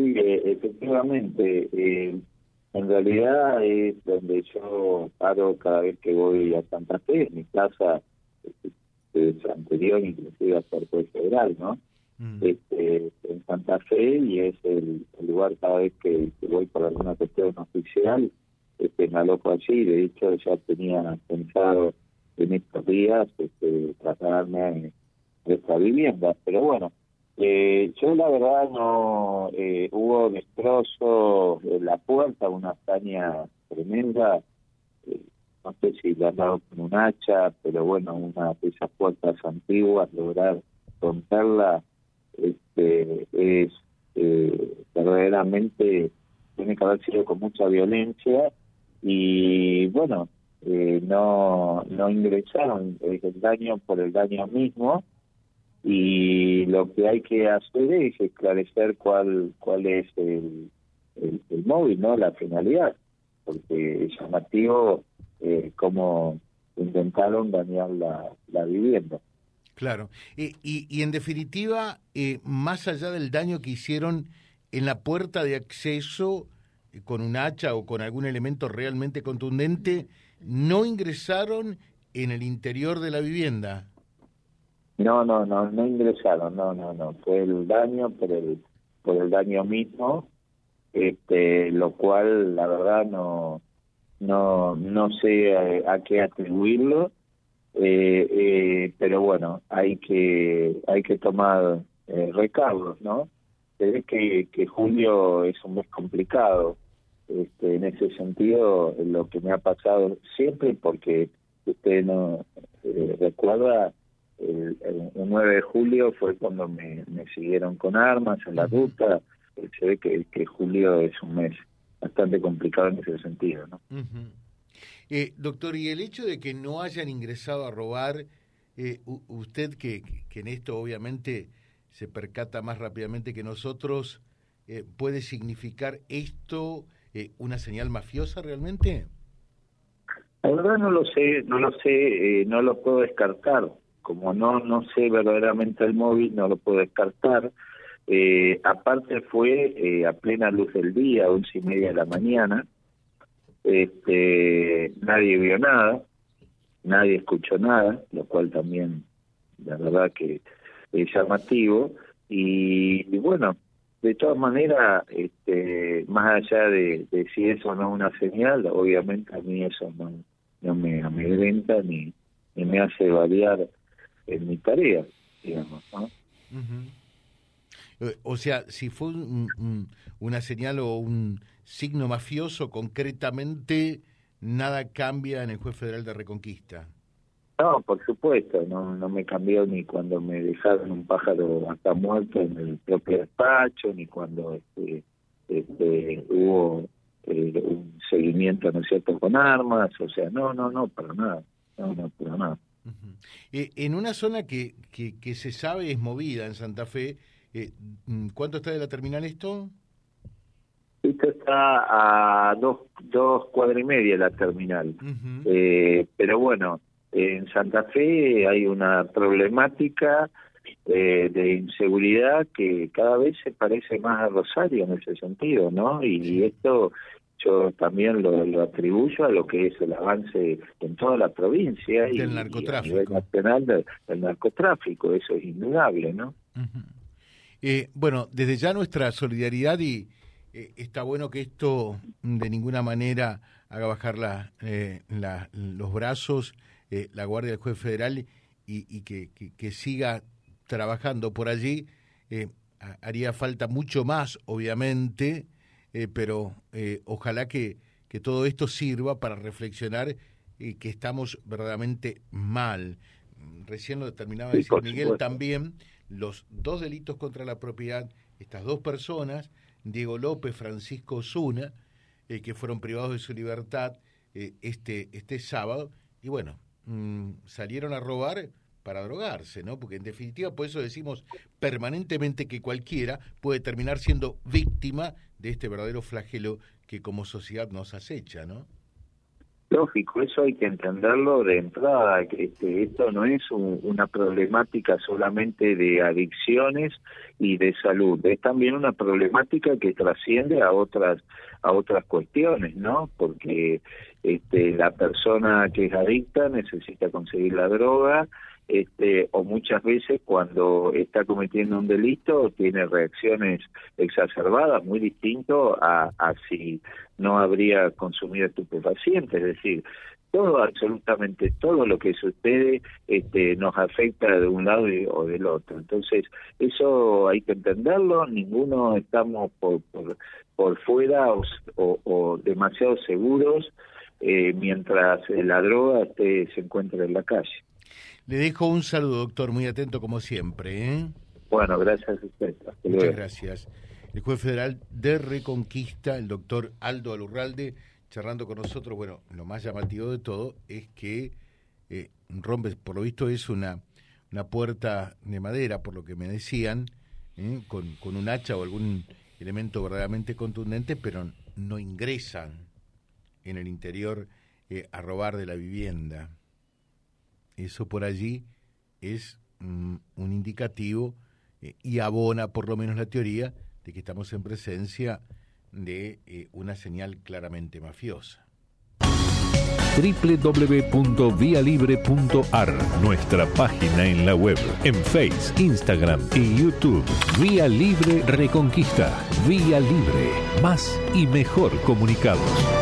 Sí, eh, efectivamente. Eh, en realidad es donde yo paro cada vez que voy a Santa Fe, mi casa es anterior inclusive a Puerto Federal, ¿no? Mm. Este, en Santa Fe y es el, lugar cada vez que, voy por alguna cuestión oficial, este, me alojo allí. De hecho, ya tenía pensado en estos días este, trasladarme a esta vivienda. Pero bueno, eh, yo la verdad no eh, hubo destrozo en la puerta, una hazaña tremenda. Eh, no sé si le han dado con un hacha, pero bueno, una de esas puertas antiguas, lograr romperla este, es eh, verdaderamente tiene que haber sido con mucha violencia y bueno, no, no ingresaron el daño por el daño mismo y lo que hay que hacer es esclarecer cuál cuál es el, el, móvil, no la finalidad, porque es llamativo eh, cómo intentaron dañar la, la vivienda. Claro, y, y, en definitiva, eh, más allá del daño que hicieron en la puerta de acceso eh, con un hacha o con algún elemento realmente contundente, no ingresaron en el interior de la vivienda. No, no, no, no ingresaron, no, no, no. Fue el daño por el, por el daño mismo, este, lo cual la verdad no, no, no sé a, qué atribuirlo, eh, eh, pero bueno, hay que, hay que tomar eh, recaudos, ¿no? Se ve que, que julio es un mes complicado, este, en ese sentido, lo que me ha pasado siempre, porque usted no eh, recuerda el, 9 de julio fue cuando me, siguieron con armas en la ruta. Se ve que, que julio es un mes bastante complicado en ese sentido. ¿no? Eh, doctor, y el hecho de que no hayan ingresado a robar, eh, usted que, que, en esto obviamente se percata más rápidamente que nosotros, eh, ¿puede significar esto una señal mafiosa realmente? La verdad no lo sé, no lo sé, no lo puedo descartar como no no sé verdaderamente el móvil, no lo puedo descartar. Eh, aparte fue eh, a plena luz del día, once y media de la mañana. Este, nadie vio nada, nadie escuchó nada, lo cual también, la verdad que es llamativo. Y, bueno, de todas maneras, este, más allá de, si eso no es una señal, obviamente a mí eso no, no me amedrenta ni, ni me hace variar en mi tarea, digamos. Eh, o sea, si fue una señal o un signo mafioso, concretamente nada cambia en el juez federal de Reconquista. No, por supuesto, no, no me cambió ni cuando me dejaron un pájaro hasta muerto en el propio despacho, ni cuando este, este, hubo eh, un seguimiento, ¿no es cierto?, con armas, o sea, no, no, no, para nada, no, no, para nada. Eh, en una zona que, que, se sabe es movida en Santa Fe, eh, mm, ¿cuánto está de la terminal esto? Esto está a dos, dos cuadras y media la terminal. eh, pero bueno, en Santa Fe hay una problemática eh, de inseguridad que cada vez se parece más a Rosario en ese sentido, ¿no? Y esto yo también lo, atribuyo a lo que es el avance en toda la provincia y, narcotráfico. a nivel nacional del, narcotráfico, eso es indudable, ¿no? eh, bueno, desde ya nuestra solidaridad y eh, está bueno que esto de ninguna manera haga bajar la, eh, los brazos eh, la Guardia del Juez Federal y, y que, que, siga trabajando por allí. haría falta mucho más, obviamente, eh, pero eh, ojalá que, que, todo esto sirva para reflexionar y que estamos verdaderamente mal. Recién lo determinaba decir Miguel también, los dos delitos contra la propiedad, estas dos personas, Diego López, Francisco Osuna, eh, que fueron privados de su libertad este, este sábado, y bueno, mm, salieron a robar para drogarse, ¿no? Porque en definitiva, por eso decimos permanentemente que cualquiera puede terminar siendo víctima de este verdadero flagelo que como sociedad nos acecha, ¿no? Lógico, eso hay que entenderlo de entrada, que este, esto no es una problemática solamente de adicciones y de salud, es también una problemática que trasciende a otras a otras cuestiones, ¿no? Porque este, la persona que es adicta necesita conseguir la droga, este, o muchas veces cuando está cometiendo un delito tiene reacciones exacerbadas, muy distinto a, a si no habría consumido estupefacientes, es decir, todo, absolutamente todo lo que sucede este, nos afecta de un lado o del otro. Entonces, eso hay que entenderlo, ninguno estamos por, por, fuera o, demasiado seguros eh, mientras la droga esté, se encuentra en la calle. Le dejo un saludo, doctor, muy atento como siempre. ¿eh? Bueno, gracias a usted. Muchas gracias. El juez federal de Reconquista, el doctor Aldo Alurralde, charlando con nosotros. Bueno, lo más llamativo de todo es que eh, rompe, por lo visto es una, una puerta de madera, por lo que me decían, ¿eh? con, con un hacha o algún elemento verdaderamente contundente, pero no ingresan en el interior eh, a robar de la vivienda. Eso por allí es mm, un indicativo eh, y abona por lo menos la teoría de que estamos en presencia de eh, una señal claramente mafiosa www.vialibre.ar, nuestra página en la web, en Face, Instagram y YouTube. Vía Libre Reconquista. Vía Libre. Más y mejor comunicados.